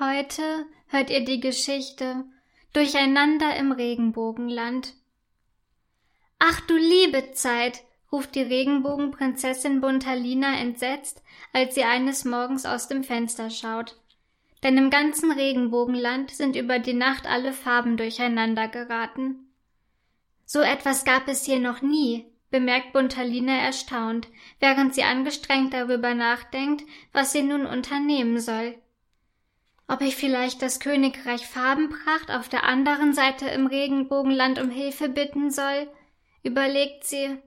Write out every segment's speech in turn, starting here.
Heute hört ihr die Geschichte Durcheinander im Regenbogenland. Ach du liebe Zeit, ruft die Regenbogenprinzessin Buntalina entsetzt, als sie eines Morgens aus dem Fenster schaut. Denn im ganzen Regenbogenland sind über die Nacht alle Farben durcheinander geraten. So etwas gab es hier noch nie, bemerkt Buntalina erstaunt, während sie angestrengt darüber nachdenkt, was sie nun unternehmen soll. Ob ich vielleicht das Königreich Farbenpracht auf der anderen Seite im Regenbogenland um Hilfe bitten soll, überlegt sie.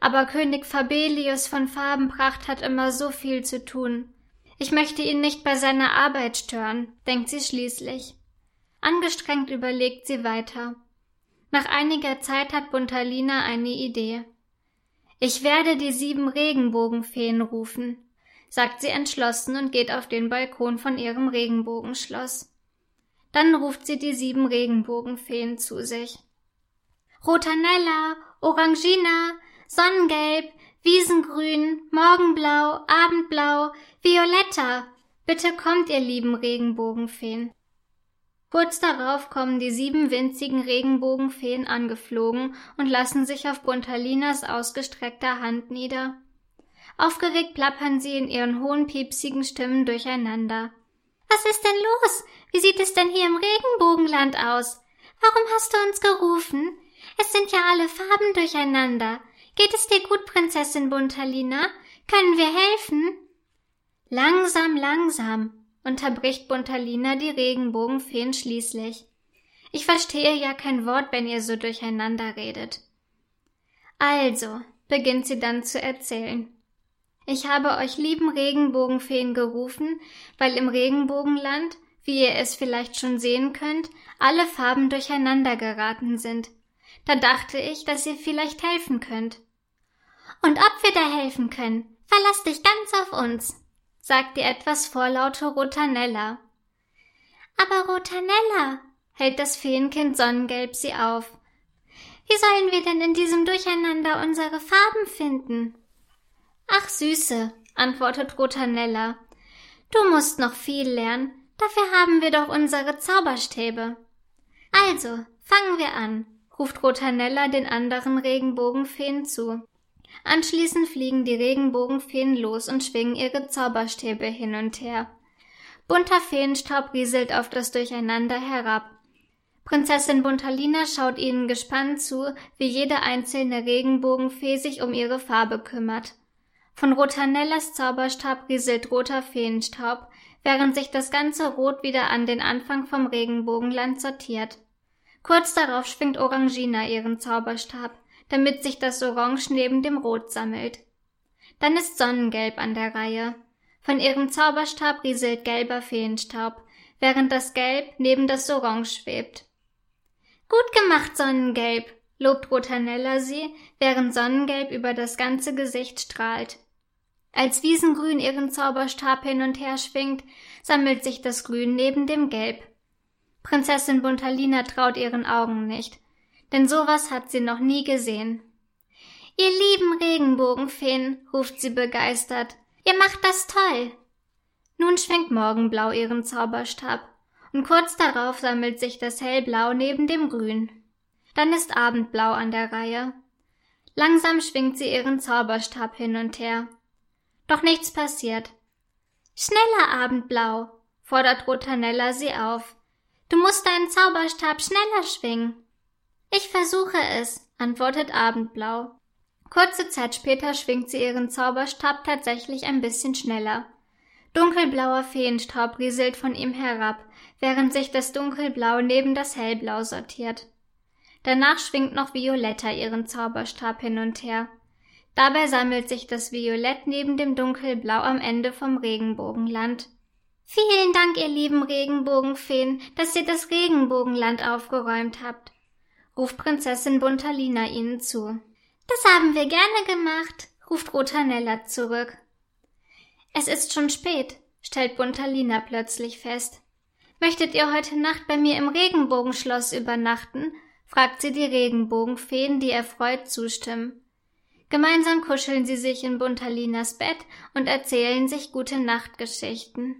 Aber König Fabelius von Farbenpracht hat immer so viel zu tun. Ich möchte ihn nicht bei seiner Arbeit stören, denkt sie schließlich. Angestrengt überlegt sie weiter. Nach einiger Zeit hat Buntalina eine Idee. Ich werde die sieben Regenbogenfeen rufen, sagt sie entschlossen und geht auf den Balkon von ihrem Regenbogenschloss. Dann ruft sie die sieben Regenbogenfeen zu sich. Rotanella, Orangina, Sonnengelb, Wiesengrün, Morgenblau, Abendblau, Violetta. Bitte kommt, ihr lieben Regenbogenfeen. Kurz darauf kommen die sieben winzigen Regenbogenfeen angeflogen und lassen sich auf Buntalinas ausgestreckter Hand nieder. Aufgeregt plappern sie in ihren hohen piepsigen Stimmen durcheinander. Was ist denn los? Wie sieht es denn hier im Regenbogenland aus? Warum hast du uns gerufen? Es sind ja alle Farben durcheinander. Geht es dir gut, Prinzessin Buntalina? Können wir helfen? Langsam, langsam, unterbricht Buntalina die Regenbogenfeen schließlich. Ich verstehe ja kein Wort, wenn ihr so durcheinander redet. Also, beginnt sie dann zu erzählen. Ich habe euch lieben Regenbogenfeen gerufen, weil im Regenbogenland, wie ihr es vielleicht schon sehen könnt, alle Farben durcheinander geraten sind. Da dachte ich, dass ihr vielleicht helfen könnt. Und ob wir da helfen können, verlass dich ganz auf uns, sagt die etwas vorlaute Rotanella. Aber Rotanella, hält das Feenkind Sonnengelb sie auf. Wie sollen wir denn in diesem Durcheinander unsere Farben finden? Ach Süße, antwortet Rotanella. Du musst noch viel lernen, dafür haben wir doch unsere Zauberstäbe. Also, fangen wir an, ruft Rotanella den anderen Regenbogenfeen zu. Anschließend fliegen die Regenbogenfeen los und schwingen ihre Zauberstäbe hin und her. Bunter Feenstaub rieselt auf das Durcheinander herab. Prinzessin Buntalina schaut ihnen gespannt zu, wie jede einzelne Regenbogenfee sich um ihre Farbe kümmert. Von Rotanellas Zauberstab rieselt roter Feenstaub, während sich das ganze Rot wieder an den Anfang vom Regenbogenland sortiert. Kurz darauf schwingt Orangina ihren Zauberstab damit sich das Orange neben dem Rot sammelt. Dann ist Sonnengelb an der Reihe. Von ihrem Zauberstab rieselt gelber Feenstaub, während das Gelb neben das Orange schwebt. Gut gemacht, Sonnengelb, lobt Rotanella sie, während Sonnengelb über das ganze Gesicht strahlt. Als Wiesengrün ihren Zauberstab hin und her schwingt, sammelt sich das Grün neben dem Gelb. Prinzessin Buntalina traut ihren Augen nicht denn sowas hat sie noch nie gesehen. Ihr lieben Regenbogenfeen, ruft sie begeistert, ihr macht das toll. Nun schwenkt Morgenblau ihren Zauberstab, und kurz darauf sammelt sich das Hellblau neben dem Grün. Dann ist Abendblau an der Reihe. Langsam schwingt sie ihren Zauberstab hin und her. Doch nichts passiert. Schneller, Abendblau, fordert Rotanella sie auf. Du musst deinen Zauberstab schneller schwingen. Ich versuche es, antwortet Abendblau. Kurze Zeit später schwingt sie ihren Zauberstab tatsächlich ein bisschen schneller. Dunkelblauer Feenstaub rieselt von ihm herab, während sich das Dunkelblau neben das Hellblau sortiert. Danach schwingt noch Violetta ihren Zauberstab hin und her. Dabei sammelt sich das Violett neben dem Dunkelblau am Ende vom Regenbogenland. Vielen Dank, ihr lieben Regenbogenfeen, dass ihr das Regenbogenland aufgeräumt habt ruft Prinzessin Buntalina ihnen zu. Das haben wir gerne gemacht, ruft Rotanella zurück. Es ist schon spät, stellt Buntalina plötzlich fest. Möchtet ihr heute Nacht bei mir im Regenbogenschloss übernachten? fragt sie die Regenbogenfeen, die erfreut zustimmen. Gemeinsam kuscheln sie sich in Buntalinas Bett und erzählen sich gute Nachtgeschichten.